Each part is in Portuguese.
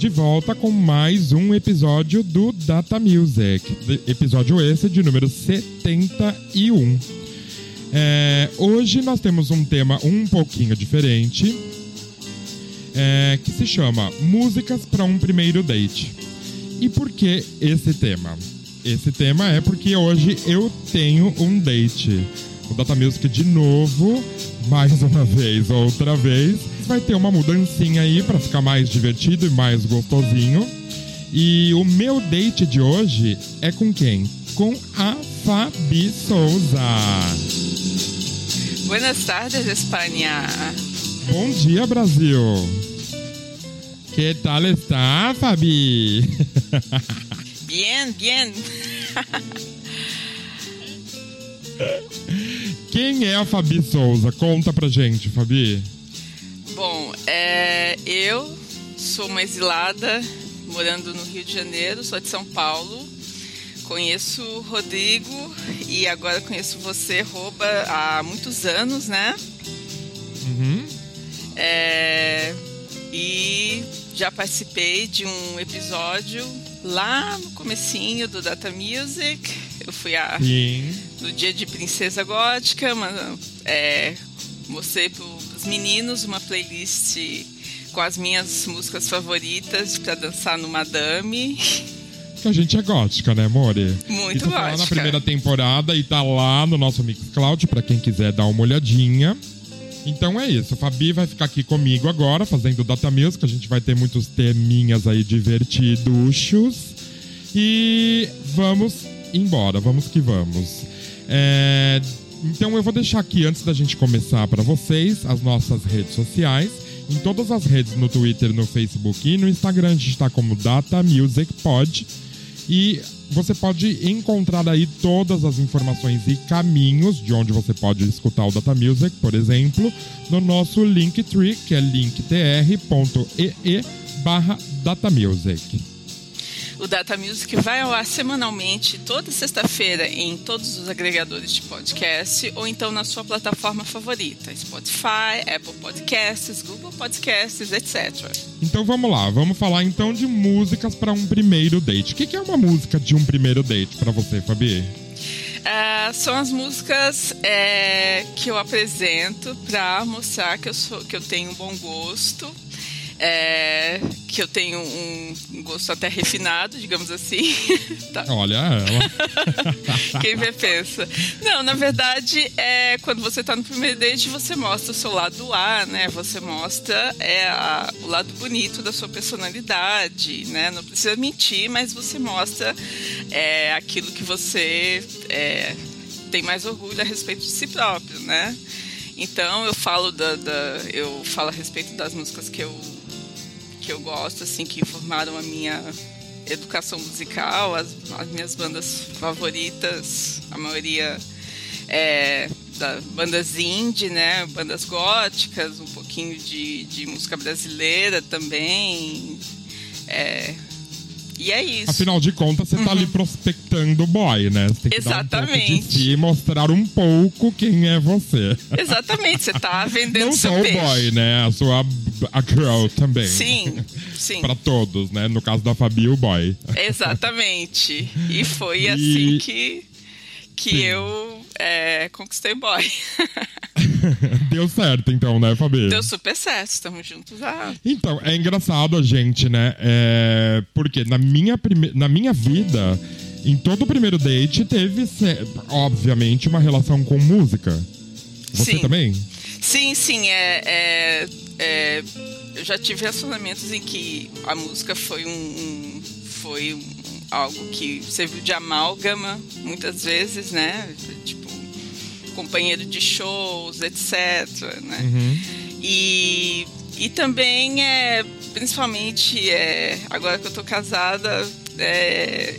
De volta com mais um episódio do Data Music. Episódio esse de número 71. É, hoje nós temos um tema um pouquinho diferente, é, que se chama Músicas para um Primeiro Date. E por que esse tema? Esse tema é porque hoje eu tenho um date. O Data Music de novo, mais uma vez, outra vez. Vai ter uma mudancinha aí para ficar mais divertido e mais gostosinho. E o meu date de hoje é com quem? Com a Fabi Souza. Buenas tardes, Espanha. Bom dia, Brasil. Que tal está, Fabi? Bien, bien. Quem é a Fabi Souza? Conta pra gente, Fabi. É, eu sou uma exilada morando no Rio de Janeiro, sou de São Paulo. Conheço o Rodrigo e agora conheço você, Rouba, há muitos anos, né? Uhum. É, e já participei de um episódio lá no comecinho do Data Music. Eu fui a Sim. no dia de Princesa Gótica, uma, é, mostrei para os meninos uma playlist com as minhas músicas favoritas para dançar no Madame. Que a gente é gótica, né, More? Muito Isso tá lá na gótica. primeira temporada e tá lá no nosso Mixcloud pra quem quiser dar uma olhadinha. Então é isso, a Fabi vai ficar aqui comigo agora, fazendo Data Music. A gente vai ter muitos teminhas aí divertidos. E vamos embora, vamos que vamos. É, Então eu vou deixar aqui, antes da gente começar, para vocês, as nossas redes sociais. Em todas as redes, no Twitter, no Facebook e no Instagram, a gente está como Data Music Pod. E você pode encontrar aí todas as informações e caminhos de onde você pode escutar o Data Music, por exemplo, no nosso Linktree, que é linktr.ee barra Data Music. O Data Music vai ao ar semanalmente, toda sexta-feira, em todos os agregadores de podcast ou então na sua plataforma favorita: Spotify, Apple Podcasts, Google Podcasts, etc. Então vamos lá, vamos falar então de músicas para um primeiro date. O que é uma música de um primeiro date para você, Fabi? Ah, são as músicas é, que eu apresento para mostrar que eu, sou, que eu tenho um bom gosto, é, que eu tenho um gosto até refinado, digamos assim. Tá. Olha ela. Quem vê pensa. Não, na verdade, é, quando você tá no primeiro date, você mostra o seu lado A, né? Você mostra é, a- o lado bonito da sua personalidade, né? Não precisa mentir, mas você mostra é, aquilo que você é, tem mais orgulho a respeito de si próprio, né? Então eu falo da, da- eu falo a respeito das músicas que eu que eu gosto, assim, que formaram a minha educação musical, as, as minhas bandas favoritas, a maioria é da bandas indie, né? Bandas góticas, um pouquinho de, de música brasileira também. É, e é isso. Afinal de contas, você tá ali prospectando o boy, né? Você tem que dar um pouco de Uhum. Exatamente. si e mostrar um pouco quem é você. Exatamente, você tá vendendo Não seu só o peixe. boy, né? A sua a girl também. Sim, sim. Pra todos, né? No caso da Fabi, o boy. Exatamente. E foi E- assim que, que Sim. eu é, conquistei o boy. Deu certo, então, né, Fabi? Deu super certo, estamos juntos há Então, é engraçado a gente, né? É... Porque na minha, prime... na minha vida, em todo o primeiro date, teve, obviamente, uma relação com música. Você Sim. também? Sim, sim, é, é- é, eu já tive relacionamentos em que a música foi um, um- foi um- algo que serviu de amálgama muitas vezes, né? Tipo companheiro de shows, etc. Né? Uhum. E, e também é principalmente é, agora que eu tô casada é,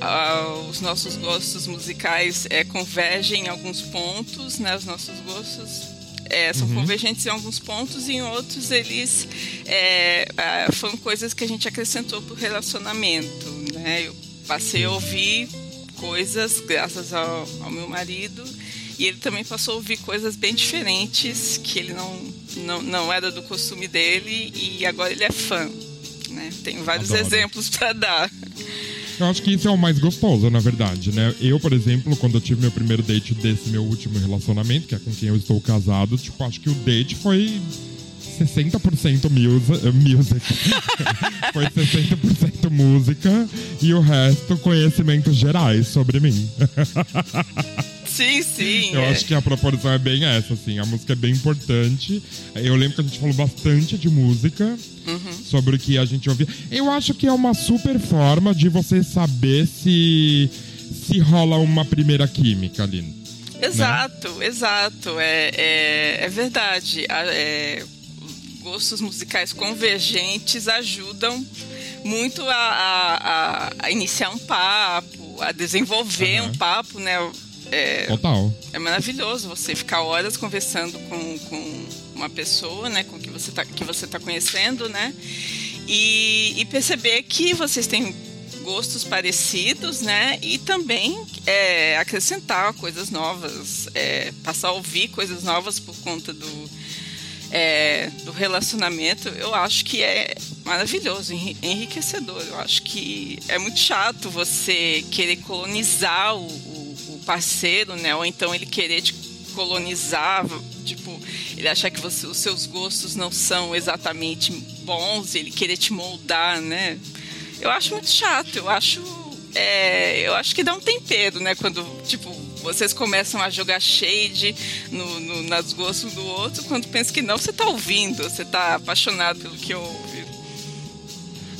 ah, os nossos gostos musicais é, convergem em alguns pontos, né? Os nossos gostos é, são convergentes em alguns pontos e em outros eles é, ah, foram coisas que a gente acrescentou pro relacionamento, né? Eu passei a ouvir coisas graças ao, ao meu marido e ele também passou a ouvir coisas bem diferentes que ele não não, não era do costume dele e agora ele é fã. Né? Tem vários Adoro. exemplos para dar. Eu acho que isso é o mais gostoso, na verdade, né? Eu, por exemplo, quando eu tive meu primeiro date desse meu último relacionamento, que é com quem eu estou casado, tipo, acho que o date foi 60% music, music. foi 60% música e o resto conhecimentos gerais sobre mim. Sim, sim. Eu é. acho que a proporção é bem essa, assim. A música é bem importante. Eu lembro que a gente falou bastante de música, sobre o que a gente ouvia. Eu acho que é uma super forma de você saber se, se rola uma primeira química ali. Exato, exato. É, é, é verdade. É, gostos musicais convergentes ajudam muito a, a- a- iniciar um papo, a desenvolver Aham. um papo, né? É, Total. é maravilhoso você ficar horas conversando com, com uma pessoa, né, com que você tá, que você tá conhecendo, né, e, e perceber que vocês têm gostos parecidos, né, e também é, acrescentar coisas novas, é, passar a ouvir coisas novas por conta do é, do relacionamento, eu acho que é maravilhoso, enri- enriquecedor. Eu acho que é muito chato você querer colonizar o parceiro, né? Ou então ele querer te colonizar, tipo, ele achar que você- os seus gostos não são exatamente bons, ele querer te moldar, né? Eu acho muito chato. Eu acho, é, eu acho que dá um tempero, né? Quando, tipo, vocês começam a jogar shade no, no, nas gostos do outro, quando pensa que não, você tá ouvindo, você tá apaixonado pelo que ouve.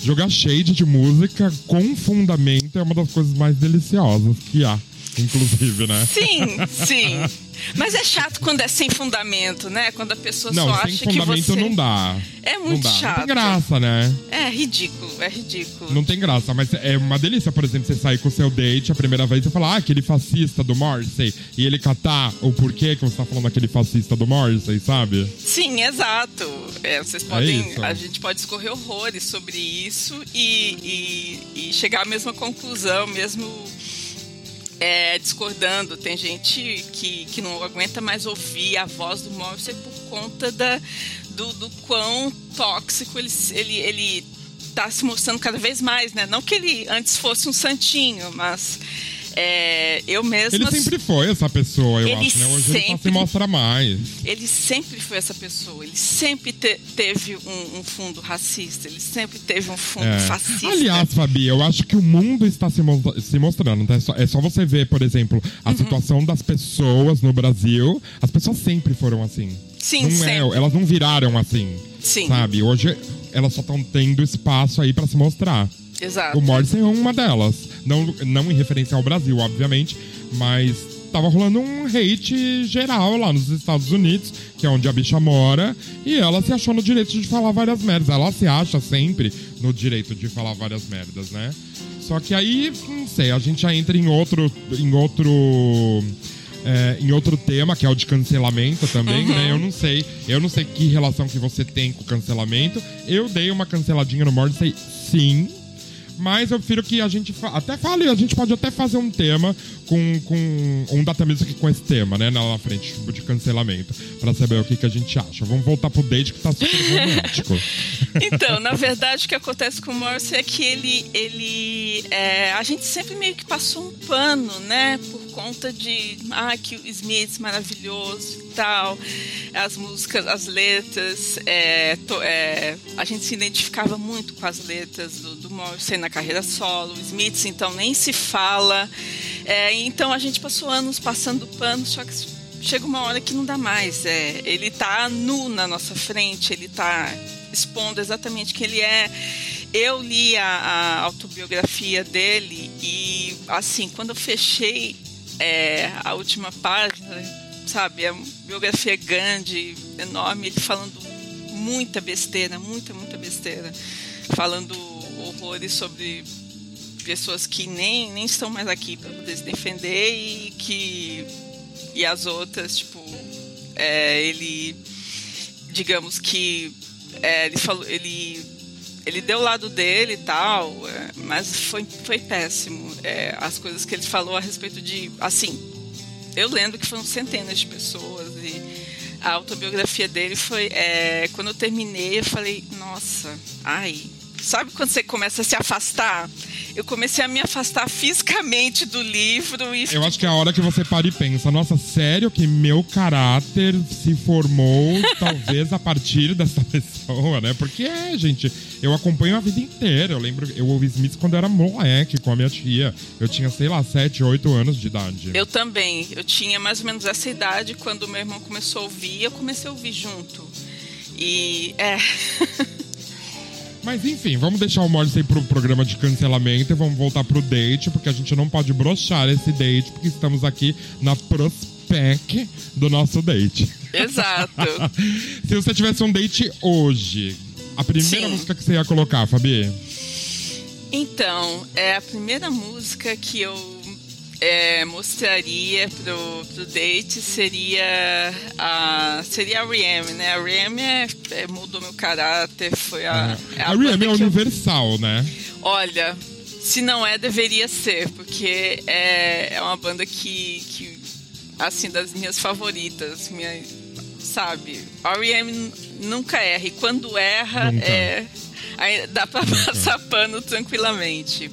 Jogar shade de música com fundamento é uma das coisas mais deliciosas que há, inclusive, né? Sim, sim. Mas é chato quando é sem fundamento, né? Quando a pessoa Não, só acha que fundamento você. não dá. É Não muito dá. chato. Não tem graça, né? É ridículo, é ridículo. Não tem graça, mas é uma delícia, por exemplo, você sair com o seu date a primeira vez e falar, ah, aquele fascista do Morrissey, e ele catar o porquê que você tá falando daquele fascista do Morrissey, sabe? Sim, exato. É, vocês podem. isso. a gente pode discorrer horrores sobre isso e, e, e chegar à mesma conclusão, mesmo é, discordando. Tem gente que, que não aguenta mais ouvir a voz do Morrissey por conta da, do, do quão tóxico ele, ele, ele tá se mostrando cada vez mais, né? Não que ele antes fosse um santinho, mas é, eu mesma. Ele sempre foi essa pessoa, eu Ele acho, né? Hoje ele só se sempre- mostra mais. ele sempre foi essa pessoa, ele sempre te- teve um, um fundo racista, ele sempre teve um fundo É. fascista. Aliás, Fabi, eu acho que o mundo está se, mo- se mostrando. tá? É, só, é só você ver, por exemplo, a Uhum. situação das pessoas no Brasil. As pessoas sempre foram assim. Sim, não sempre. é, elas não viraram assim. Sim. Sabe? Hoje elas só estão tendo espaço aí pra se mostrar. Exato. O Morrison é uma delas. Não, não em referência ao Brasil, obviamente, mas tava rolando um hate geral lá nos Estados Unidos, que é onde a bicha mora, e ela se achou no direito de falar várias merdas. Ela se acha sempre no direito de falar várias merdas, né? Só que aí, não sei, a gente já entra em outro. Em outro é, em outro tema, que é o de cancelamento também, né? Eu não sei. Eu não sei que relação que você tem com o cancelamento. Eu dei uma canceladinha no Morrissey, sim. Mas eu prefiro que a gente fa- até fale, a gente pode até fazer um tema com, com um data music com esse tema, né? Na frente, tipo, de cancelamento. Pra saber o que, que a gente acha. Vamos voltar pro date que tá super romântico. Então, na verdade, o que acontece com o Morrissey é que ele. ele é, a gente sempre meio que passou um pano, né? Por conta de. Ah, que o Smith maravilhoso e tal. As músicas, as letras. é, to- é, a gente se identificava muito com as letras do, do Morrissey na carreira solo. O Smith, então, nem se fala. É, então, a gente passou anos passando pano, só que chega uma hora que não dá mais. É, ele tá nu na nossa frente, ele tá expondo exatamente quem ele é. Eu li a, a autobiografia dele e, assim, quando eu fechei é, a última página, sabe, a biografia é grande, enorme, ele falando muita besteira, muita, muita besteira, falando horrores sobre pessoas que nem, nem estão mais aqui para poder se defender e que e as outras tipo é, ele digamos que é, ele falou ele ele deu o lado dele e tal é, mas foi foi péssimo é, as coisas que ele falou a respeito de assim eu lembro que foram centenas de pessoas e a autobiografia dele foi. É, quando eu terminei, eu falei, nossa, ai. Sabe quando você começa a se afastar? Eu comecei a me afastar fisicamente do livro e. Eu acho que é a hora que você para e pensa, nossa, sério que meu caráter se formou talvez a partir dessa pessoa, né? Porque é, gente, eu acompanho a vida inteira. Eu lembro, eu ouvi Smith quando eu era moleque com a minha tia. Eu tinha, sei lá, 7, 8 anos de idade. Eu também. Eu tinha mais ou menos essa idade quando meu irmão começou a ouvir, eu comecei a ouvir junto. E é. Mas enfim, vamos deixar o Morrissey pro programa de cancelamento e vamos voltar pro date, porque a gente não pode brochar esse date, porque estamos aqui na prospec do nosso date. Exato. Se você tivesse um date hoje, a primeira Sim. música que você ia colocar, Fabi? Então, é a primeira música que eu é, mostraria pro, pro date seria a seria a R.E.M., né? A R.E.M. É, é, mudou meu caráter, foi a... é a R.E.M. banda é que eu- universal, né? Olha, se não é, deveria ser, porque é, é uma banda que, que, assim, das minhas favoritas, minha, sabe? R.E.M. nunca erra, e quando erra, Nunca. é, dá pra Nunca. passar pano tranquilamente.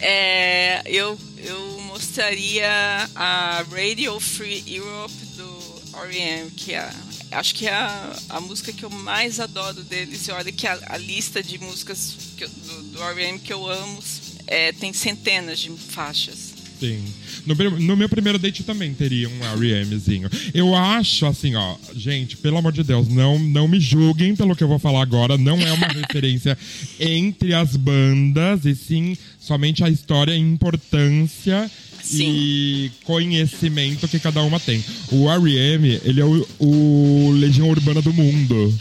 É, eu, eu mostraria a Radio Free Europe do R.E.M., que é, acho que é a, a música que eu mais adoro deles. E olha que a, a lista de músicas eu- do, do R.E.M. que eu amo é, tem centenas de faixas. Sim. No, no meu primeiro date também teria um R.E.M.zinho. Eu acho, assim, ó, gente, pelo amor de Deus, não, não me julguem pelo que eu vou falar agora. Não é uma referência entre as bandas, e sim somente a história e importância e conhecimento que cada uma tem. O R.E.M., ele é o, o Legião Urbana do mundo.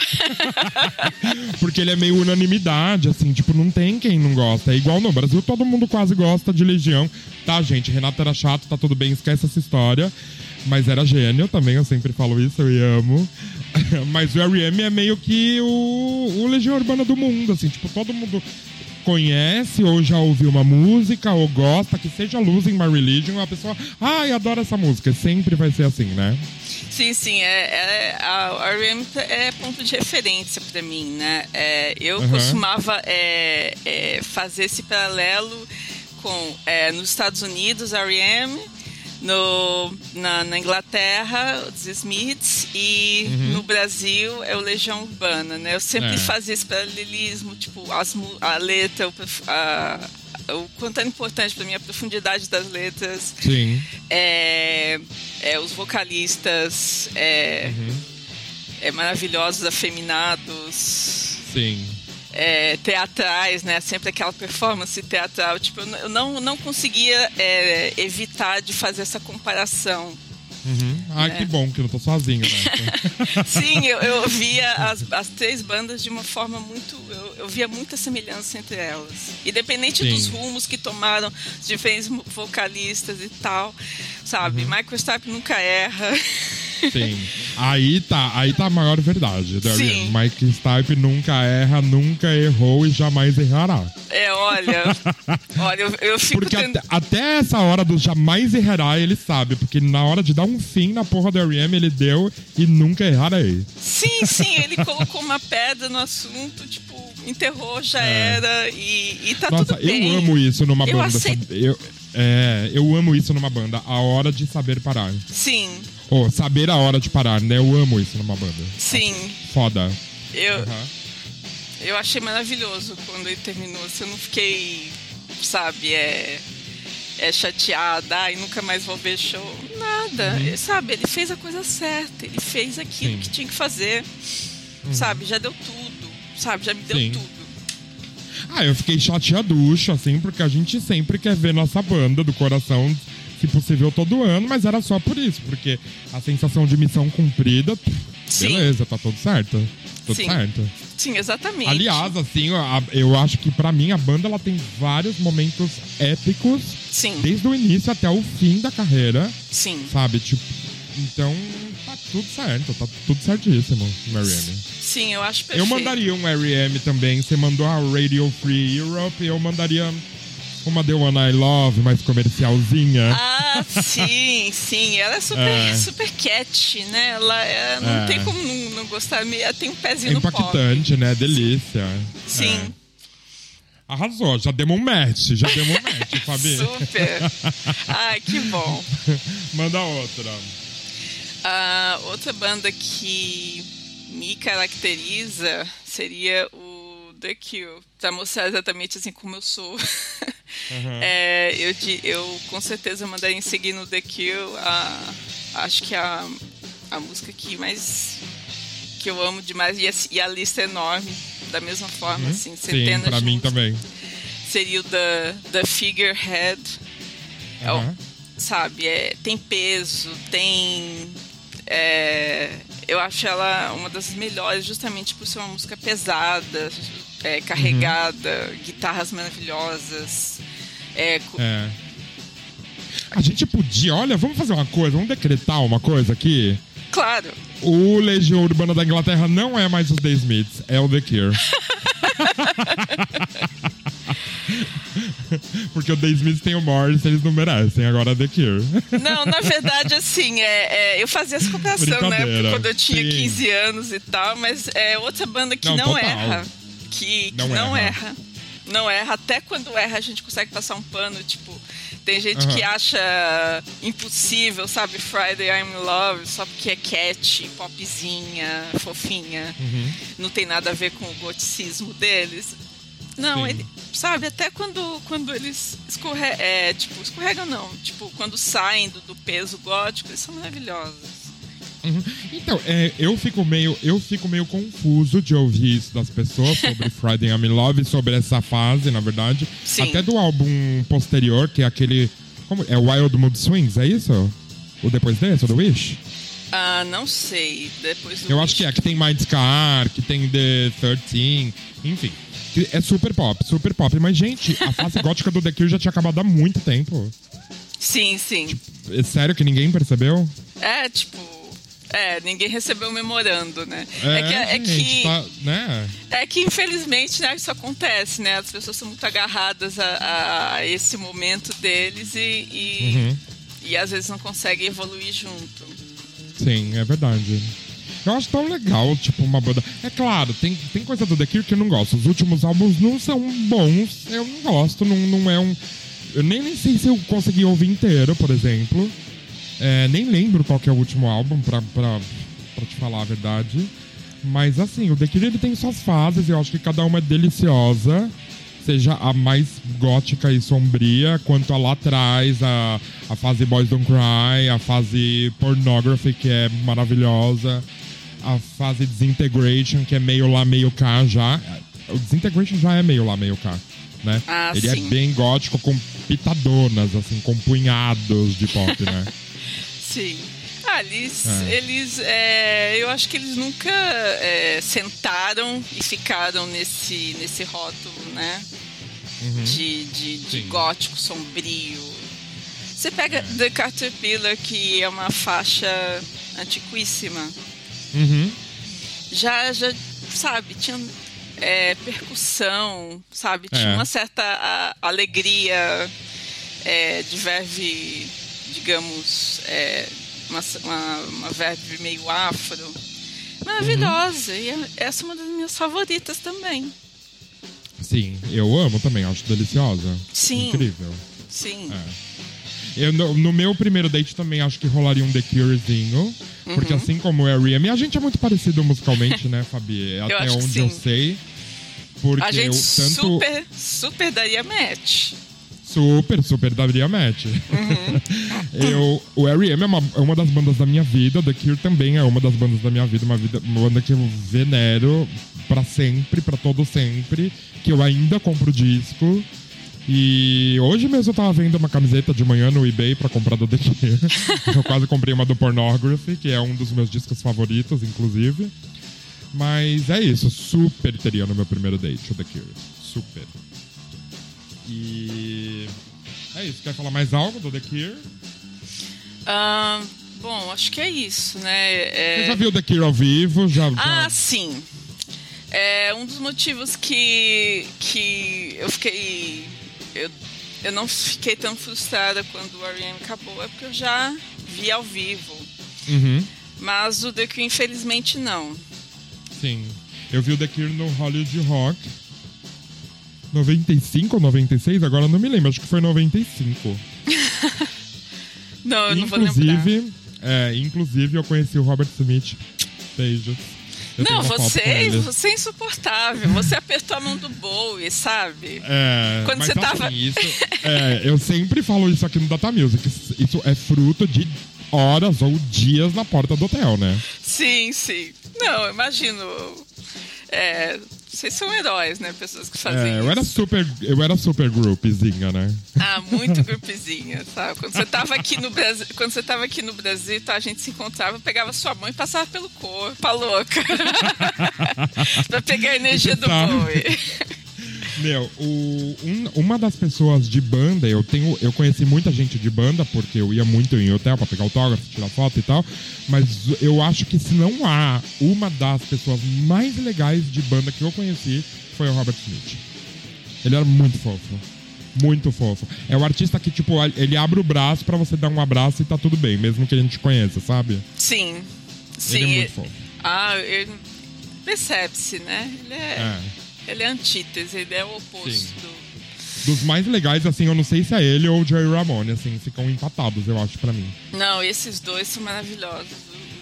Porque ele é meio unanimidade, assim, tipo, não tem quem não gosta. É igual no Brasil, todo mundo quase gosta de Legião. Tá, gente, Renato era chato, tá tudo bem, esquece essa história. Mas era gênio também, eu sempre falo isso, eu amo. Mas o R.E.M. é meio que o, o Legião Urbana do mundo, assim, tipo, todo mundo conhece ou já ouviu uma música ou gosta, que seja Losing My Religion, a pessoa, ai, adora essa música. Sempre vai ser assim, né? Sim, sim, é, é- a R.E.M. é ponto de referência pra mim, né? É, eu Uhum. costumava é, é, fazer esse paralelo com é, nos Estados Unidos a R.E.M., no, na, na Inglaterra, os Smiths, e no Brasil é o Legião Urbana, né? Eu sempre É. fazia esse paralelismo, tipo, as, a letra, a, o quanto é importante pra mim a profundidade das letras, Sim. é, é, os vocalistas é, é, maravilhosos, afeminados, Sim. É, teatrais, né? Sempre aquela performance teatral. Tipo, eu não, não conseguia é, evitar de fazer essa comparação. Uhum. Ai, É. que bom que eu não tô sozinho, né? Sim, eu, eu via as, as três bandas de uma forma muito. Eu, eu via muita semelhança entre elas. Independente Sim. dos rumos que tomaram, os diferentes vocalistas e tal. Sabe? Uhum. Michael Stipe nunca erra. Sim. Aí tá, aí tá a maior verdade, Darian. Sim. Mike Stipe nunca erra, nunca errou e jamais errará. É, olha. olha, eu, eu fico. Porque tendo- até, até essa hora do jamais errará, ele sabe. Porque na hora de dar um fim na porra do R.E.M., ele deu e nunca errarei. Sim, sim, ele colocou uma pedra no assunto, tipo, enterrou, já É. era e, e tá Nossa, tudo bem. eu amo isso numa Eu banda. aceito-? Eu, é, eu amo isso numa banda. A hora de saber parar. Sim, Ou saber a hora de parar, né? Eu amo isso numa banda. sim. Foda. Eu, Aham. eu achei maravilhoso quando ele terminou. assim, Eu não fiquei, sabe, é, é chateada, ai, nunca mais vou ver show. Nada, Ele, sabe? Ele fez a coisa certa, ele fez aquilo Uhum. Sim. que tinha que fazer, sabe? Já deu tudo, sabe? Já me deu Sim. tudo. Ah, eu fiquei chateaducho, assim, porque a gente sempre quer ver nossa banda do coração, se possível, todo ano, mas era só por isso, porque a sensação de missão cumprida, Sim. beleza, tá tudo certo. Tudo Sim. certo. Sim, exatamente. Aliás, assim, eu acho que pra mim a banda ela tem vários momentos épicos, sim, desde o início até o fim da carreira, sim. sabe? Tipo, então tá tudo certo, tá tudo certíssimo, Marianne. Sim, eu acho perfeito. Eu mandaria um R.E.M. também. Você mandou a Radio Free Europe. Eu mandaria uma The One I Love, mais comercialzinha. Ah, sim, sim. Ela é super, É. super cat, né? Ela é- não É. tem como não, não gostar. Ela tem um É pezinho no pop. impactante, né? Delícia. Sim. É. Arrasou, já demos um match, já demos um match, Fabi. Super. Ai, que bom. Manda outra. A outra banda que me caracteriza seria o The Cure, pra mostrar exatamente assim como eu sou. É, eu, eu com certeza mandaria em seguir no The Cure, a, acho que a, a música que mais que eu amo demais e a, e a lista é enorme, da mesma forma, assim, Sim, centenas pra de mim músicas. também. Seria o The, The Figurehead. É o- Aham. sabe, é, tem peso, tem. é, eu acho ela uma das melhores justamente por ser uma música pesada, é, carregada, guitarras maravilhosas. É, É. A gente podia, olha, vamos fazer uma coisa, vamos decretar uma coisa aqui. Claro, O Legião Urbana da Inglaterra não é mais os The Smiths, é o The Cure. Porque o The Smiths tem o Morris, eles não merecem, agora é The Cure. Não, na verdade, assim, é, é, eu fazia essa comparação, né? Quando eu tinha Sim. 15 anos e tal, mas é outra banda que Não, não, erra. Que, que Não não, erra. erra. Não erra. Até quando erra, a gente consegue passar um pano. Tipo, tem gente Aham. que acha impossível, sabe? Friday I'm in Love, só porque é cat, popzinha, fofinha. Uhum. Não tem nada a ver com o goticismo deles. Não, Sim. ele, sabe, até quando, quando eles escorregam, é, tipo, escorregam não, tipo, quando saem do, do peso gótico, eles são maravilhosos. Uhum. Então, é, eu fico meio, eu fico meio confuso de ouvir isso das pessoas sobre Friday I'm in Love, sobre essa fase, na verdade. Sim. Até do álbum posterior, que é aquele. Como, é Wild Mood Swings, é isso? O depois desse, o do Wish? Ah, não sei, depois do Eu acho que é, que tem Mind Scar, que tem The 13, enfim. É super pop, super pop. Mas, gente, a fase gótica do The Cure já tinha acabado há muito tempo. Sim, sim. É sério que ninguém percebeu? É, tipo, é, ninguém recebeu o memorando, né? É, que, é, gente, que, tá, né? é que, infelizmente, né, isso acontece, né? As pessoas são muito agarradas a, a esse momento deles e, e, Uhum. e às vezes não conseguem evoluir junto. Sim, é verdade. Eu acho tão legal, tipo, uma banda. É claro, tem, tem coisa do The Cure que eu não gosto. Os últimos álbuns não são bons, eu não gosto, não, não é um. Eu nem, nem sei se eu consegui ouvir inteiro, por exemplo. É, nem lembro qual é o último álbum, pra, pra, pra te falar a verdade. Mas assim, o The Cure ele tem suas fases, eu acho que cada uma é deliciosa. Seja a mais gótica e sombria, quanto a lá atrás, a, a fase Boys Don't Cry, a fase Pornography, que é maravilhosa, a fase Disintegration, que é meio lá, meio cá já. O Disintegration já é meio lá, meio cá, né? Ah, Ele é sim. bem gótico, com pitadonas, assim, com punhados de pop, né? Sim. Ah, eles, É. eles é, eu acho que eles nunca é, sentaram e ficaram nesse, nesse rótulo, né? De, de, de Uhum. Sim. gótico sombrio. Você pega The Caterpillar, que é uma faixa antiquíssima. Uhum. Já, já sabe, tinha é, percussão, sabe? Tinha É. uma certa a- alegria é, de verve, digamos, é, uma, uma, uma meio afro. Maravilhosa. E é- essa é uma das minhas favoritas também. Sim, eu amo também, acho deliciosa. Sim. Incrível. Sim. É. Eu, no, no meu primeiro date também acho que rolaria um The Curezinho. Porque Uhum. assim como o R.E.M., a gente é muito parecido musicalmente, né, Fabi? Até onde eu sei. Porque A gente eu tanto. super, super daria match. Super, super daria match. Uhum. eu, o R.E.M. É uma, é uma das bandas da minha vida, The Cure também é uma das bandas da minha vida, uma, vida, uma banda que eu venero pra sempre, pra todo sempre, que eu ainda compro disco. E hoje mesmo eu tava vendo uma camiseta de manhã no eBay pra comprar do The Cure. eu quase comprei uma do Pornography, que é um dos meus discos favoritos, inclusive. Mas é isso, super teria no meu primeiro date o The Cure. Super. E. É isso. Quer falar mais algo do The Cure? Ah, bom, acho que é isso, né? É- Você já viu The Cure ao vivo? Já, Ah, já... sim. É um dos motivos que, que eu fiquei. Eu eu não fiquei tão frustrada quando o R.E.M. acabou, é porque eu já vi ao vivo. Uhum. Mas o The Cure, infelizmente, não. Sim. Eu vi o The Cure no Hollywood Rock. 95 ou 96? Agora não me lembro, acho que foi 95. não, eu não vou lembrar. Inclusive, é, inclusive eu conheci o Robert Smith. Beijos. Eu não, você, você é insuportável. Você apertou a mão do Bowie, sabe? É, Quando você assim, tava. Isso, é, eu sempre falo isso aqui no Data Music. Isso é fruto de horas ou dias na porta do hotel, né? Sim, sim. Não, imagino. É, vocês são heróis, né? Pessoas que fazem é, eu isso. era super, eu era super groupzinha, né? Ah, muito groupzinha, sabe? Quando você tava aqui no Brasil, quando você tava aqui no Brasil, tá, a gente se encontrava, pegava sua mão e passava pelo corpo, a louca. pra pegar a energia do boi. Meu, o, um, uma das pessoas de banda, eu tenho, eu conheci muita gente de banda, porque eu ia muito em hotel pra pegar autógrafo, tirar foto e tal. Mas eu acho que se não há uma das pessoas mais legais de banda que eu conheci, foi o Robert Smith. Ele era muito fofo. Muito fofo. É o artista que, tipo, ele abre o braço para você dar um abraço e tá tudo bem, mesmo que a gente conheça, sabe? Sim. Sim. Ele é muito fofo. Ah, ele... percebe-se, né? Ele é... é. Ele é antítese, ele é o oposto Sim. do. Dos mais legais, assim, eu não sei se é ele ou o Joey Ramone, assim, ficam empatados, eu acho, pra mim. Não, esses dois são maravilhosos.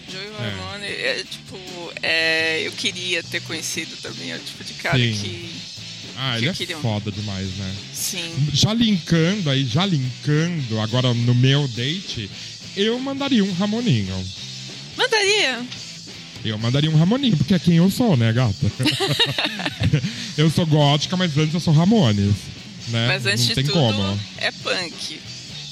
O Joey é. Ramone é, tipo, é, eu queria ter conhecido também, é o tipo de cara Sim. que. Ah, ele é queria... foda demais, né? Sim. Já linkando aí, já linkando agora no meu date, eu mandaria um Ramoninho. Mandaria? Eu mandaria um Ramoninho, porque é quem eu sou, né, gata? eu sou gótica, mas antes eu sou Ramones. Né? Mas antes não tem de tudo, como. é punk.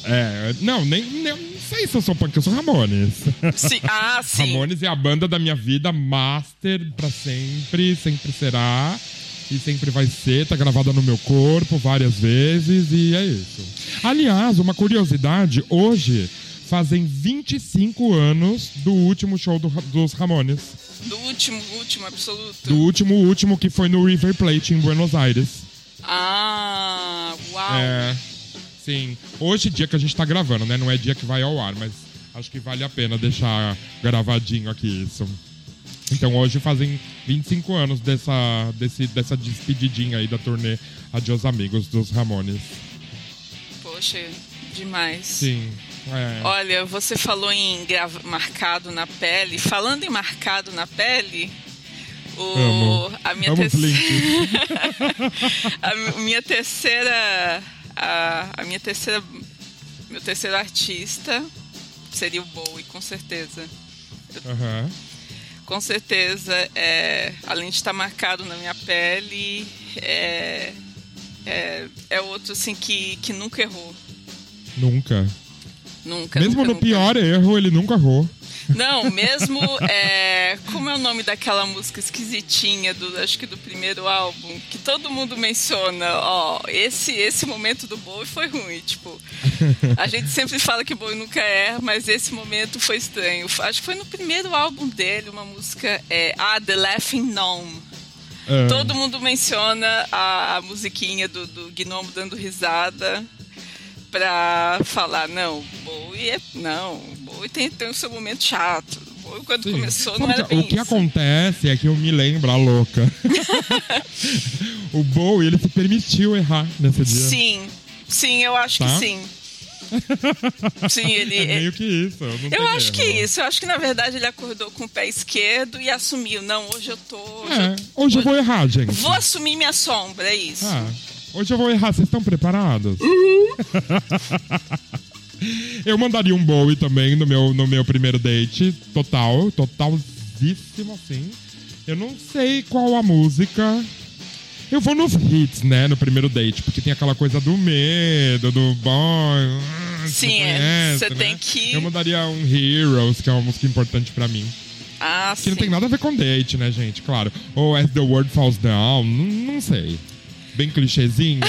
É, não, nem, nem não sei se eu sou punk, eu sou Ramones. Sim, ah, sim. Ramones é a banda da minha vida, master pra sempre, sempre será. E sempre vai ser, tá gravada no meu corpo várias vezes, e é isso. Aliás, uma curiosidade, hoje fazem 25 anos do último show do, dos Ramones. Do último, último, absoluto. Do último, último que foi no River Plate em Buenos Aires. Ah, uau. É, sim. Hoje, dia que a gente tá gravando, né? Não é dia que vai ao ar, mas acho que vale a pena deixar gravadinho aqui isso. Então hoje fazem 25 anos dessa, desse, dessa despedidinha aí da turnê Adios Amigos dos Ramones. Poxa, demais. Sim. É. Olha, você falou em marcado na pele. Falando em marcado na pele, o, Amo. a minha Amo a minha terceira a, a minha terceira meu terceiro artista seria o Bowie, com certeza. Uhum. Com certeza, é, além de estar marcado na minha pele, é, é, é outro assim que, que nunca errou. Nunca. Nunca. Mesmo nunca, no nunca. pior erro, ele nunca errou. Não, mesmo. É, como é o nome daquela música esquisitinha do, acho que do primeiro álbum, que todo mundo menciona, ó, esse esse momento do Bowie foi ruim, tipo, a gente sempre fala que Bowie nunca erra, mas esse momento foi estranho. Acho que foi no primeiro álbum dele, uma música, é, ah, The Laughing Gnome. É. Todo mundo menciona a, a musiquinha do, do gnomo dando risada pra falar, não, é. Não, Bowie tem, tem o seu momento chato. Bowie, quando Sim. começou, Sabe não era que- bem o que isso. acontece é que eu me lembro, a louca. o Bowie, ele se permitiu errar nesse dia. Sim, sim, eu acho Tá? que sim. Sim, ele. É meio que isso. Eu tem acho que isso. Eu acho que na verdade ele acordou com o pé esquerdo e assumiu. Não, hoje eu tô. Hoje É, eu, hoje eu vou errar, gente. vou assumir minha sombra, é isso. Ah, hoje eu vou errar, vocês estão preparados? Uhum. eu mandaria um Bowie também no meu, no meu primeiro date. Total, totalzíssimo assim. Eu não sei qual a música. Eu vou nos hits, né, no primeiro date, porque tem aquela coisa do medo, do boy. ah, Sim, é. Você né? tem que. Eu mandaria um Heroes, que é uma música importante pra mim. Ah, Que sim. não tem nada a ver com date, né, gente? Claro. Ou As the World Falls Down, não, não sei. Bem clichêzinho.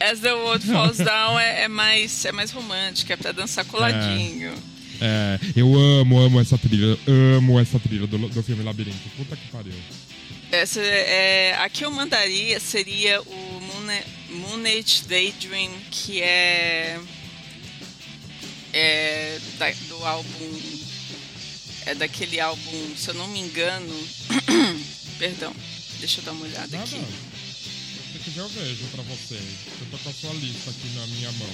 As the World Falls Down é, é mais, é mais romântica, é pra dançar coladinho. É, eu amo, amo essa trilha. Amo essa trilha do, do filme Labirinto. Puta que pariu. Essa é, a que eu mandaria seria o Moon Moon Age Daydream, que é, é da, do álbum. É daquele álbum, se eu não me engano. perdão, deixa eu dar uma olhada Nada. aqui. Quiser, eu vejo pra você. Eu tô com a sua lista aqui na minha mão.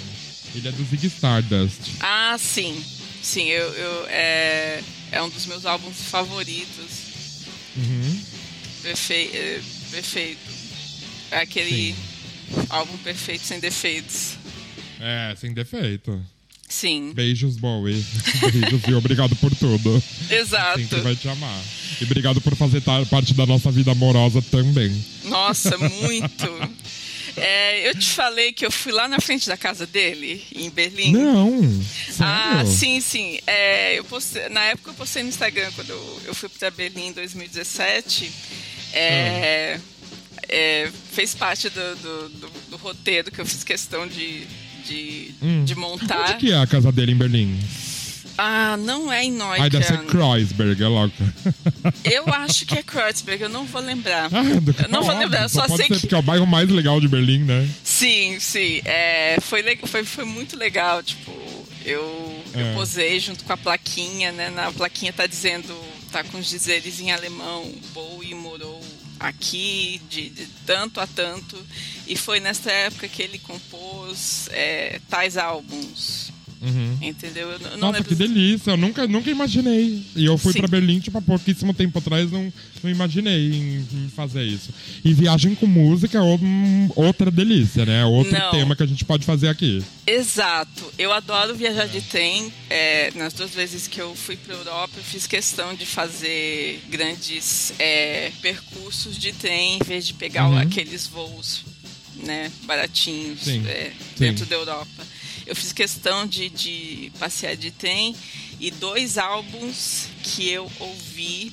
Ele é do Zig Stardust. Ah, sim. Sim, eu, eu, é, é um dos meus álbuns favoritos. Uhum. Perfe é, perfeito. É aquele álbum perfeito sem defeitos. É, sem defeito. Sim, Beijos, Bowie. Beijos e obrigado por tudo. exato. Sempre vai te amar. E obrigado por fazer parte da nossa vida amorosa também. Nossa, muito. É, eu te falei que eu fui lá na frente da casa dele, em Berlim. Não! Sério? Ah, sim, sim. É, eu postei- na época eu postei no Instagram, quando eu, eu fui para Berlim em 2017. é, é, fez parte do, do, do- do roteiro que eu fiz questão de, de, Hum. de montar. Onde que é a casa dele em Berlim? Ah, não é em Neukölln. Ai, deve ser Kreuzberg, é louco. Eu acho que é Kreuzberg, eu não vou lembrar. Ah, do- Eu não vou lembrar, só sei que- porque é o bairro mais legal de Berlim, né? Sim, sim. É, foi, foi, foi muito legal. Tipo, eu, É. eu posei junto com a plaquinha, né? Na plaquinha tá dizendo, tá com os dizeres em alemão, Bowie morou aqui de, de tanto a tanto. E foi nessa época que ele compôs é, tais álbuns. Uhum. Entendeu? Eu não Nossa, lembro. que delícia. Eu nunca, nunca imaginei. E eu fui pra Berlim, tipo, há pouquíssimo tempo atrás, não, não imaginei em, em fazer isso. E viagem com música é outra delícia, né? Outro Não. tema que a gente pode fazer aqui. Exato. Eu adoro viajar de trem. É, nas duas vezes que eu fui para Europa, eu fiz questão de fazer grandes é, percursos de trem em vez de pegar Uhum. aqueles voos né, baratinhos Sim, é, sim. dentro da Europa. Eu fiz questão de, de passear de trem e dois álbuns que eu ouvi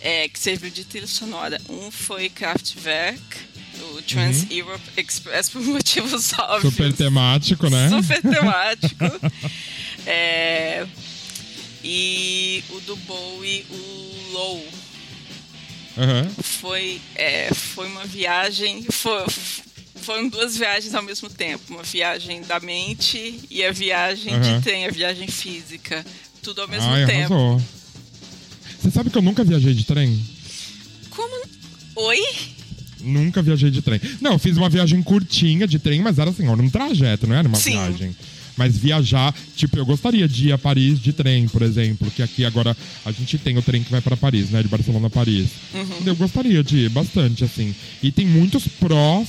é, que serviu de trilha sonora. Um foi Kraftwerk, o Trans Europe Express, por motivos óbvios. Uhum. Super temático, né? Super temático. É, e o do Bowie, o Low. Aham. Foi, é, foi uma viagem. Foi, foram duas viagens ao mesmo tempo. Uma viagem da mente e a viagem Aham. de trem, a viagem física. Tudo ao mesmo Ai, tempo. arrasou. Você sabe que eu nunca viajei de trem? Como. Oi? Nunca viajei de trem. Não, eu fiz uma viagem curtinha de trem, mas era assim, era um trajeto, não era uma Sim. viagem. Mas viajar, tipo, eu gostaria de ir a Paris de trem, por exemplo, que aqui agora a gente tem o trem que vai pra Paris, né, de Barcelona a Paris. Uhum. Eu gostaria de ir bastante, assim. E tem muitos prós,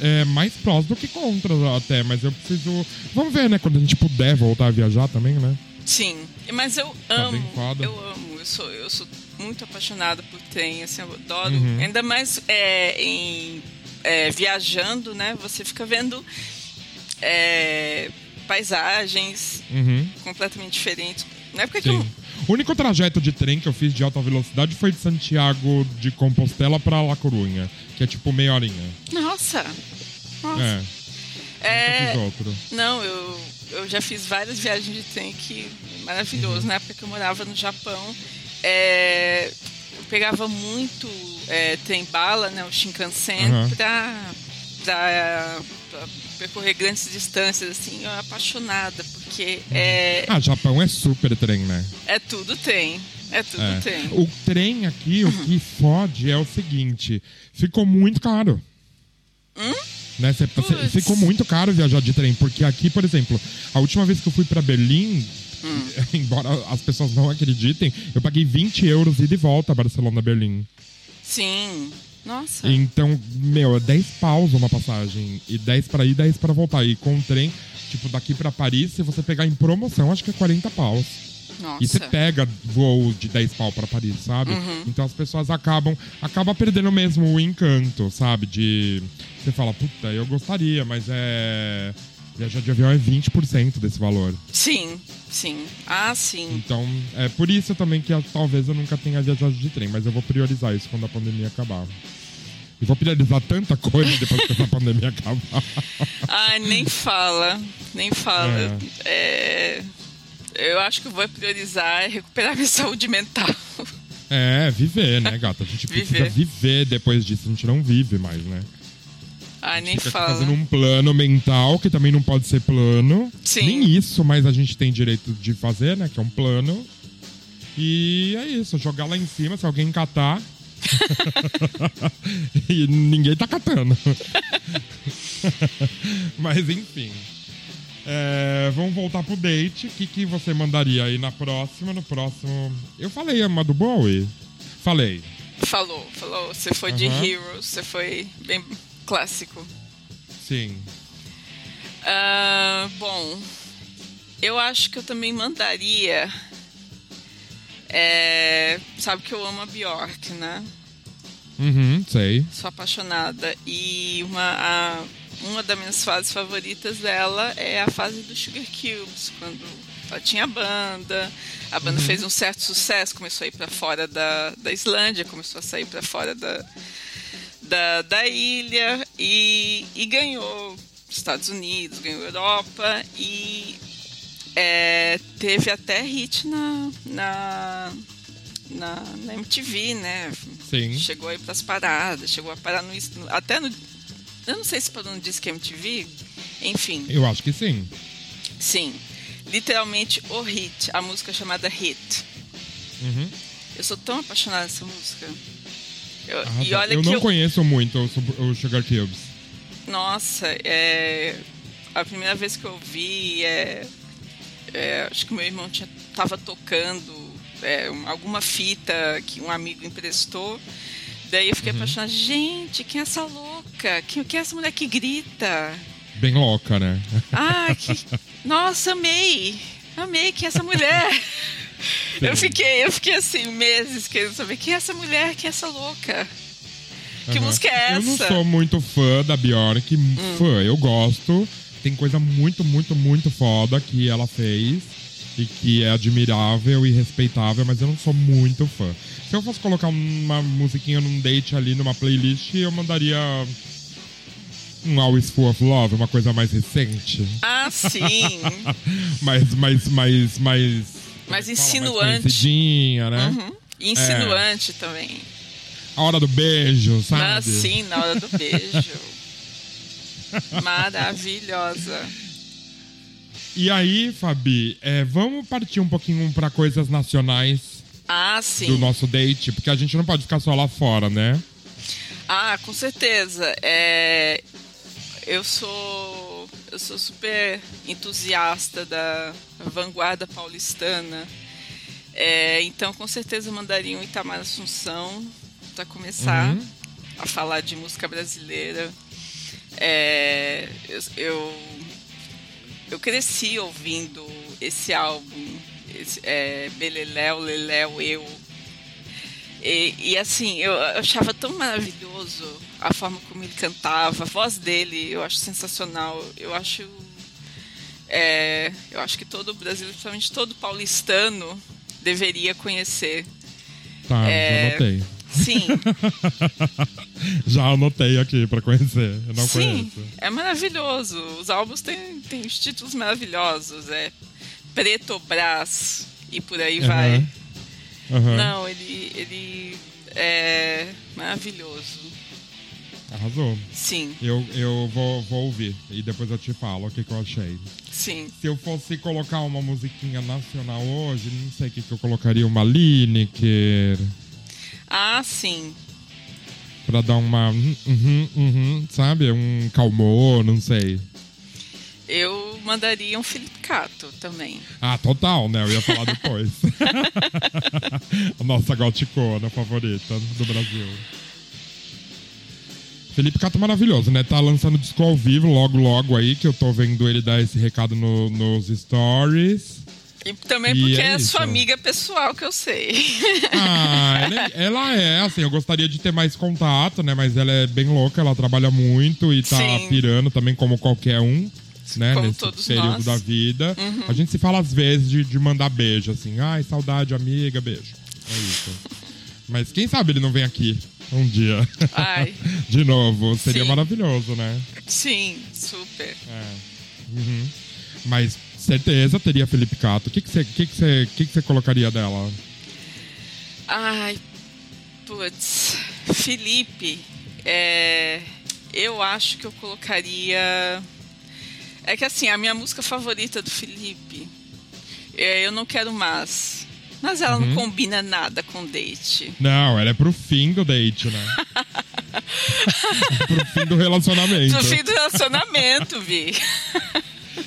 é, mais prós do que contras até, mas eu preciso. Vamos ver, né, quando a gente puder voltar a viajar também, né? Sim, mas eu Tá amo, foda. eu amo, eu sou, eu sou muito apaixonada por trem, assim, eu adoro, Uhum. ainda mais é, em é, viajando, né? Você fica vendo é, paisagens Uhum. completamente diferentes. Na época que eu, Sim. O único trajeto de trem que eu fiz de alta velocidade foi de Santiago de Compostela pra La Corunha, que é tipo meia horinha. nossa, nossa, É, é, fiz outro. não, eu, eu já fiz várias viagens de trem que maravilhoso. Uhum. Na época que eu morava no Japão, é, eu pegava muito é, trem bala, né, o Shinkansen, Uhum. pra percorrer grandes distâncias. Assim, eu apaixonada porque é, Ah, Japão é super trem, né? é tudo trem, é tudo É. trem. O trem aqui, o que fode é o seguinte: ficou muito caro. Né? Cê- cê- ficou muito caro viajar de trem, porque aqui, por exemplo, a última vez que eu fui pra Berlim, embora as pessoas não acreditem, eu paguei 20 euros ida e volta a Barcelona-Berlim. Sim, nossa. Então, meu, é 10 paus uma passagem. E 10 pra ir, 10 pra voltar. E com o trem, tipo, daqui pra Paris, se você pegar em promoção, acho que é 40 paus. E você Nossa. pega voo de 10 pau pra Paris, sabe? Uhum. Então as pessoas acabam acaba perdendo mesmo o encanto, sabe? De você fala, puta, eu gostaria, mas é viajar de avião é 20% desse valor. Sim, sim. Ah, sim. Então, é por isso também que talvez eu nunca tenha viajado de trem, mas eu vou priorizar isso quando a pandemia acabar. E vou priorizar tanta coisa depois que essa pandemia acabar. Ai, nem fala, nem fala. É, eu acho que vou priorizar recuperar minha saúde mental. É, viver, né, gata? A gente precisa Viver. viver depois disso. A gente não vive mais, né? Ai, nem Fica fala. fazendo um plano mental, que também não pode ser plano. Sim. Nem isso, mas a gente tem direito de fazer, né? Que é um plano. E é isso, jogar lá em cima, se alguém catar. e ninguém tá catando. mas enfim. É, vamos voltar pro date. O que, que você mandaria aí na próxima? No próximo. Eu falei a do Bowie? Falei. Falou, falou. Você foi de Aham. Heroes, você foi bem clássico. Sim. Ah, bom, eu acho que eu também mandaria. é, sabe que eu amo a Bjork, né? Uhum, sei. Sou apaixonada. E uma, a- uma das minhas fases favoritas dela é a fase do Sugar Cubes, quando ela tinha banda. A banda fez um certo sucesso, começou a ir para fora da, da Islândia, começou a sair para fora da, da, da ilha e, e ganhou Estados Unidos, ganhou Europa e é, teve até hit na, na, na, na MTV, né? Sim. Chegou aí pras paradas, chegou a parar no. Até no. Eu não sei se parou no Disque MTV. Enfim, Eu acho que sim. sim. Literalmente o hit, a música chamada Hit. Uhum. Eu sou tão apaixonada nessa música. Eu- Arrasou. e olha eu que não eu. conheço muito o, Sugar Cubes. Nossa, é. A primeira vez que eu vi, é, é, acho que meu irmão tinha, tava tocando é, um- alguma fita que um amigo emprestou. Daí eu fiquei Uhum. apaixonada. Gente, quem é essa louca? Quem, quem é essa mulher que grita? Bem louca, né? Ah, que... Nossa, amei! Amei quem é essa mulher! Eu fiquei, eu fiquei assim, meses querendo saber quem é essa mulher, quem é essa louca? Que música é Eu não essa? sou muito fã da Bjork. Fã, eu gosto. Tem coisa muito, muito, muito foda que ela fez. E que é admirável e respeitável, mas eu não sou muito fã. Se eu fosse colocar uma musiquinha num date ali, numa playlist, eu mandaria um Always Full of Love, uma coisa mais recente. Ah, sim! mais, mais, mais, mais. Mais fala, insinuante. conhecidinha, né? Uhum. E insinuante também. A hora do beijo, sabe? Mas sim, na hora do beijo. Maravilhosa. E aí, Fabi, é, vamos partir um pouquinho pra coisas nacionais Ah, sim. do nosso date, porque a gente não pode ficar só lá fora, né? Ah, com certeza. É, eu sou eu sou super entusiasta da vanguarda paulistana. É, então, com certeza, eu mandaria um Itamar Assunção para começar Uhum. a falar de música brasileira. É, eu, eu, eu cresci ouvindo esse álbum, esse, é, Beleléu, Leléu, Eu. E, e, assim, eu achava tão maravilhoso a forma como ele cantava, a voz dele, eu acho sensacional. Eu acho. é, eu acho que todo o Brasil, principalmente todo paulistano, deveria conhecer. Tá, É, já anotei. Sim, já anotei aqui pra conhecer. Eu não sim, conheço. é maravilhoso. Os álbuns têm, têm os títulos maravilhosos. É Preto Brás e por aí Aham. vai. Aham. Não, ele, ele é maravilhoso. Arrasou. Sim, Eu, eu vou, vou ouvir e depois eu te falo o que, que eu achei. sim. Se eu fosse colocar uma musiquinha nacional hoje, não sei o que, que eu colocaria. Uma Lineker. Ah, sim. Pra dar uma. Uhum, uhum, uhum, sabe? Um calmô, não sei. Eu mandaria um Felipe Cato também. Ah, total, né? Eu ia falar depois. A nossa goticona favorita do Brasil. Felipe Cato maravilhoso, né? Tá lançando disco ao vivo logo, logo aí, que eu tô vendo ele dar esse recado no- nos stories. E também E porque é é, sua amiga pessoal que eu sei. Ah, ela é, ela é, assim, eu gostaria de ter mais contato, né? Mas ela é bem louca, ela trabalha muito e tá Sim. pirando também como qualquer um, né? Como Nesse todos período nós. Uhum. da vida. A gente se fala às vezes de, de mandar beijo, assim. Ai, saudade, amiga, beijo. É isso. Mas quem sabe ele não vem aqui um dia. Ai, de novo. Seria Sim. maravilhoso, né? sim, super. É. Uhum. Mas certeza teria Felipe Cato. O que que você que que você- que que você colocaria dela? Ai, putz. Felipe, é, eu acho que eu colocaria. É que assim, a minha música favorita do Felipe é Eu Não Quero Mais. Mas ela Uhum. não combina nada com date. Não, ela é pro fim do date, né? pro fim do relacionamento. Do fim do relacionamento, Vi.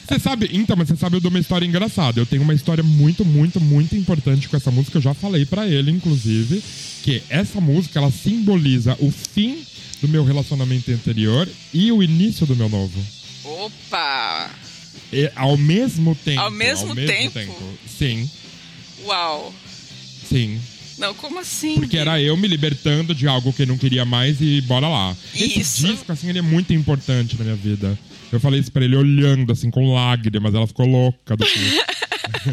Você sabe, então, mas você sabe eu dou uma história engraçada. Eu tenho uma história muito, muito, muito importante com essa música. Eu já falei pra ele, inclusive, que essa música ela simboliza o fim do meu relacionamento anterior e o início do meu novo. Opa! E, ao mesmo tempo. Ao mesmo tempo? Sim, Uau! sim. Não, como assim? Porque era eu me libertando de algo que eu não queria mais e bora lá. Esse Isso. disco, assim, ele é muito importante na minha vida. Eu falei isso pra ele olhando, assim, com lágrimas. Ela ficou louca do que.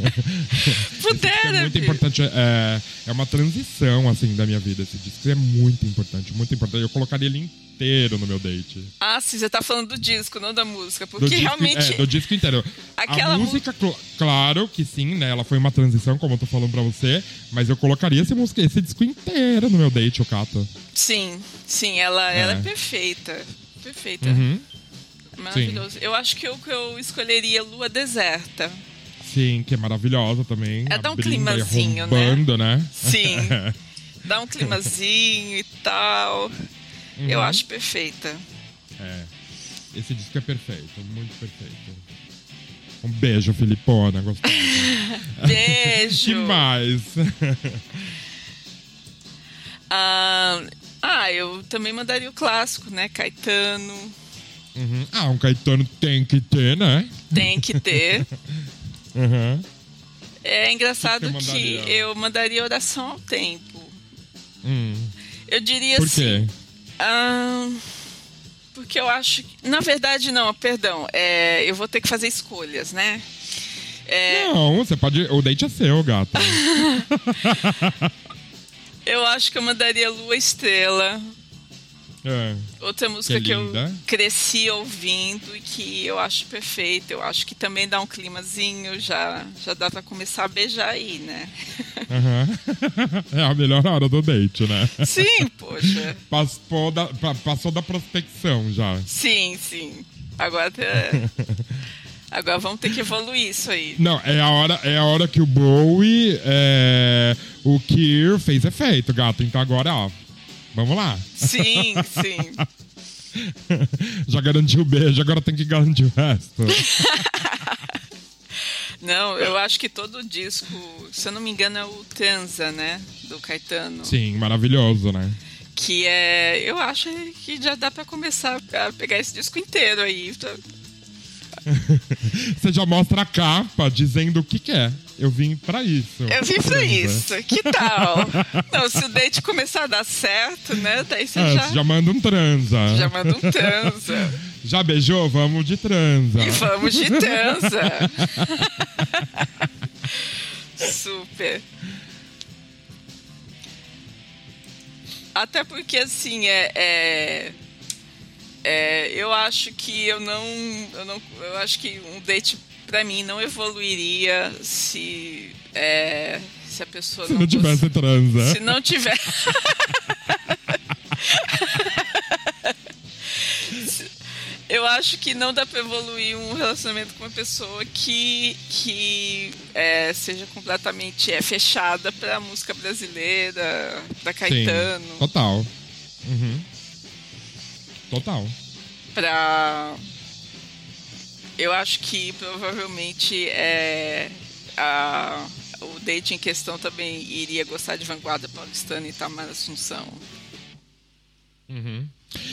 Pudera, é muito importante. É, é uma transição, assim, da minha vida. Esse disco é muito importante, muito importante. Eu colocaria ele inteiro no meu date. Ah, sim, você tá falando do disco, não da música. Porque disco, realmente. é, do disco inteiro. Aquela a mu- música, cl- claro que sim, né? Ela foi uma transição, como eu tô falando pra você. Mas eu colocaria esse, música, esse disco inteiro no meu date, o Cato. Sim, sim, ela é, ela é perfeita. Perfeita. Uhum. Maravilhoso. Eu acho que eu, que eu escolheria Lua Deserta. Sim, que é maravilhosa também. É, dá um climazinho, né? arrombando, né? Sim. Dá um climazinho e tal. Eu Uhum. acho perfeita. É. Esse disco é perfeito, muito perfeito. Um beijo, Filipona, gostosa. Beijo. que mais? Ah, ah, eu também mandaria o clássico, né? Caetano. Uhum. Ah, um Caetano tem que ter, né? Tem que ter. Uhum. É engraçado que que, eu mandaria oração ao tempo. Hum. Eu diria Por assim. quê? Ah, porque eu acho que. Na verdade, não, perdão. É, eu vou ter que fazer escolhas, né? É, Não, você pode. O date é seu, gata. eu acho que eu mandaria Lua Estrela. É. Outra música Que que, eu cresci ouvindo e que eu acho perfeita. Eu acho que também dá um climazinho, já, já dá pra começar a beijar aí, né? Uhum. é a melhor hora do date, né? Sim, poxa. Passou da, pa- passou da prospecção já. Sim, sim. Agora, tá- agora vamos ter que evoluir isso aí. Não, é a hora, é a hora que o Bowie, é, o Kier fez efeito, gato. Então agora, ó, vamos lá. Sim, sim. Já garantiu o beijo, agora tem que garantir o resto. Não, eu acho que todo o disco, se eu não me engano, é o Transa, né? Do Caetano. Sim, maravilhoso, né? Que é. Eu acho que já dá pra começar a pegar esse disco inteiro aí. Você já mostra a capa dizendo o que quer. Eu vim pra isso. Eu vim pra isso. Que tal? Não, se o date começar a dar certo, né? Daí você É, já, já manda um transa. já manda um transa. Já beijou? Vamos de transa. E vamos de transa. Super. Até porque, assim, é, é, é, Eu acho que eu não, eu não. Eu acho que um date, pra mim, não evoluiria se. é, se a pessoa Se não, não tivesse transa. se não tiver. Eu acho que não dá pra evoluir um relacionamento com uma pessoa que, que é, seja completamente é, fechada pra música brasileira, da Caetano, Sim, total. Uhum. Total. pra. Eu acho que provavelmente é, a, o date em questão também iria gostar de Vanguarda Paulistana e Tamara Assunção. Uhum.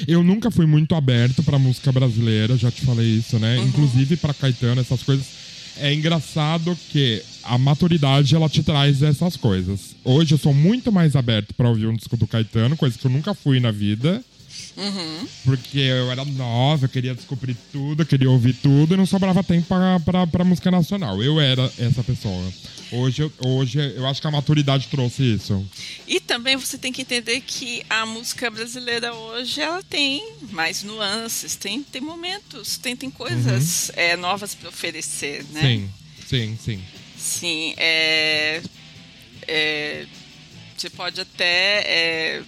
Eu nunca fui muito aberto pra música brasileira, já te falei isso, né? Uhum. Inclusive pra Caetano, essas coisas. É engraçado que a maturidade ela te traz essas coisas. Hoje eu sou muito mais aberto pra ouvir um disco do Caetano, coisa que eu nunca fui na vida. Uhum. Porque eu era nova, eu queria descobrir tudo, eu queria ouvir tudo e não sobrava tempo pra, pra, pra música nacional. Eu era essa pessoa. Hoje, eu- hoje eu acho que a maturidade trouxe isso. E também você tem que entender que a música brasileira hoje ela tem mais nuances, tem, tem momentos, tem, tem coisas é, novas para oferecer, né? Sim, sim, sim. Sim, é, é, você pode até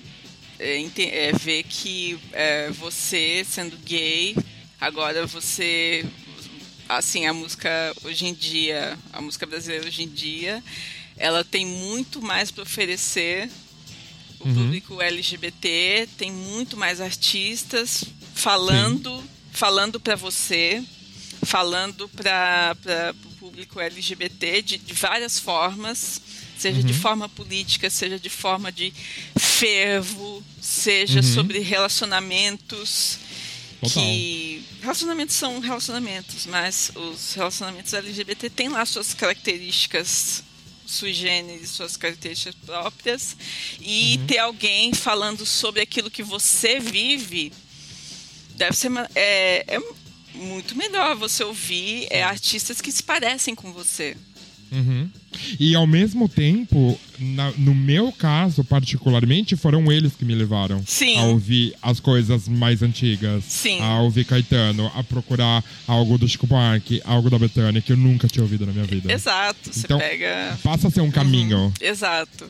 é, é, ver que é, você, sendo gay, agora você. Assim, a música hoje em dia, a música brasileira hoje em dia, ela tem muito mais para oferecer. O uhum. público LGBT tem muito mais artistas falando, Sim. falando para você, falando para o público LGBT de, de várias formas seja uhum. de forma política, seja de forma de fervo, seja uhum. sobre relacionamentos. Total. Que relacionamentos são relacionamentos, mas os relacionamentos LGBT têm lá suas características sui generis, suas características próprias, e uhum. ter alguém falando sobre aquilo que você vive deve ser é, é muito melhor você ouvir é, artistas que se parecem com você. Uhum. E ao mesmo tempo, na, no meu caso, particularmente, foram eles que me levaram Sim. a ouvir as coisas mais antigas. Sim. A ouvir Caetano, a procurar algo do Chico Buarque, algo da Betânia, que eu nunca tinha ouvido na minha vida. Exato. Então, você pega. Passa a ser um caminho. Uhum. Exato.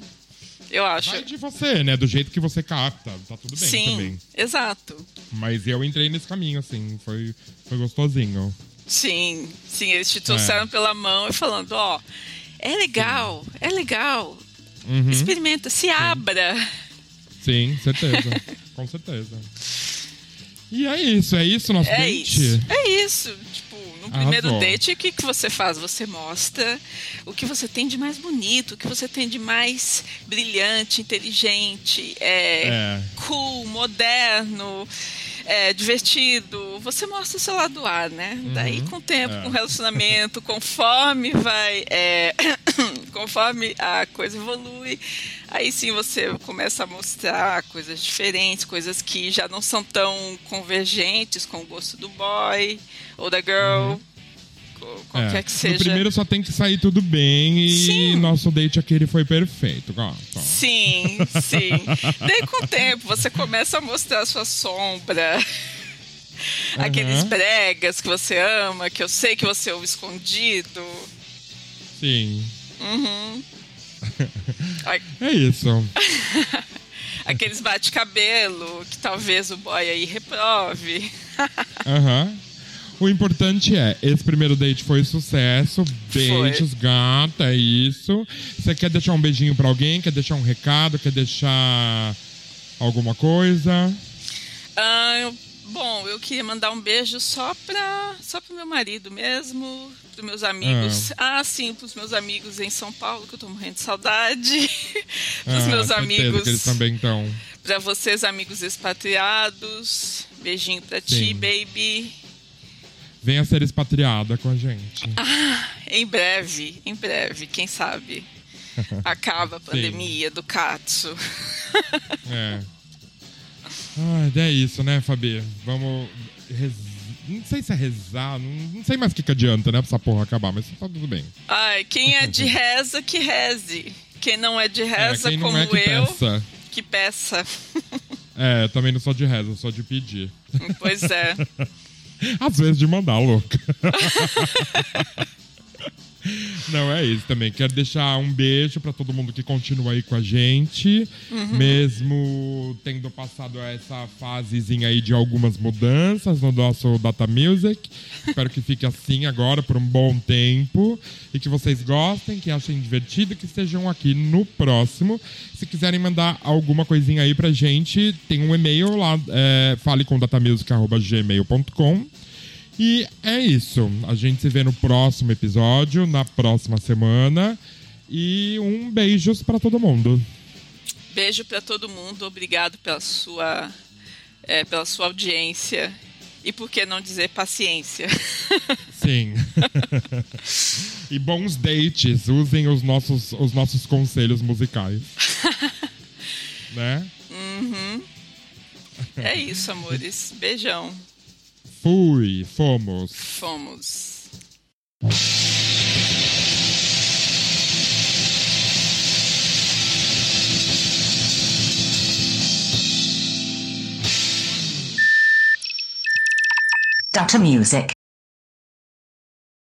Eu acho. Vai de você, né? Do jeito que você capta. Tá tudo bem Sim, também. Exato. Mas eu entrei nesse caminho, assim. Foi, foi gostosinho. Sim, sim, eles te trouxeram é. pela mão e falando, ó, é legal, é legal. Uhum. Experimenta, se sim. abra. Sim, certeza. Com certeza. E é isso, é isso nosso é date? Isso. É isso. Tipo, no primeiro Arrasou. date, o que, que você faz? Você mostra o que você tem de mais bonito, o que você tem de mais brilhante, inteligente, é, é. cool, moderno é, divertido, você mostra o seu lado A, né? Uhum. Daí, com o tempo, é. com o relacionamento, conforme vai. É, conforme a coisa evolui, aí sim você começa a mostrar coisas diferentes, coisas que já não são tão convergentes com o gosto do boy ou da girl. Uhum qualquer é, que seja. No primeiro só tem que sair tudo bem e sim. nosso date aquele foi perfeito. Ah, tá. Sim, sim. Daí com o tempo você começa a mostrar a sua sombra. Uhum. Aqueles bregas que você ama, que eu sei que você ouve escondido. Sim. Uhum. é isso. Aqueles bate-cabelo que talvez o boy aí reprove. Aham. Uhum. O importante é, esse primeiro date foi sucesso. Beijos, gata, é isso. Você quer deixar um beijinho pra alguém? Quer deixar um recado? Quer deixar alguma coisa? Ah, bom, eu queria mandar um beijo só pra só pro meu marido mesmo, pros meus amigos. Ah, ah sim, pros meus amigos em São Paulo, que eu tô morrendo de saudade. pros ah, meus amigos. Que eles também estão. Pra vocês, amigos expatriados. Beijinho pra sim. ti, baby. Venha ser expatriada com a gente. Ah, em breve, em breve, quem sabe. Acaba a pandemia do Katsu. é. Ah, é isso, né, Fabi? Vamos. Não sei se é rezar, não, não sei mais o que, que adianta, né, pra essa porra acabar, mas tá tudo bem. Ai, quem é de reza, que reze. Quem não é de é, reza, é, como é que eu, peça. que peça. É, também não sou de reza, sou de pedir. Pois é. Às vezes de mandar, louca. Não, é isso também. Quero deixar um beijo para todo mundo que continua aí com a gente. Uhum. Mesmo tendo passado essa fasezinha aí de algumas mudanças no nosso Data Music. Espero que fique assim agora por um bom tempo. E que vocês gostem, que achem divertido, que estejam aqui no próximo. Se quiserem mandar alguma coisinha aí pra gente, tem um e-mail lá, é, falecomdatamusic.gmail.com. E é isso. A gente se vê no próximo episódio, na próxima semana. E um beijos para todo mundo. Beijo para todo mundo. Obrigado pela sua, é, pela sua audiência. E por que não dizer paciência? Sim. e bons dates. Usem os nossos, os nossos conselhos musicais. né? Uhum. É isso, amores. Beijão. Fui, fomos. Fomos. Data Music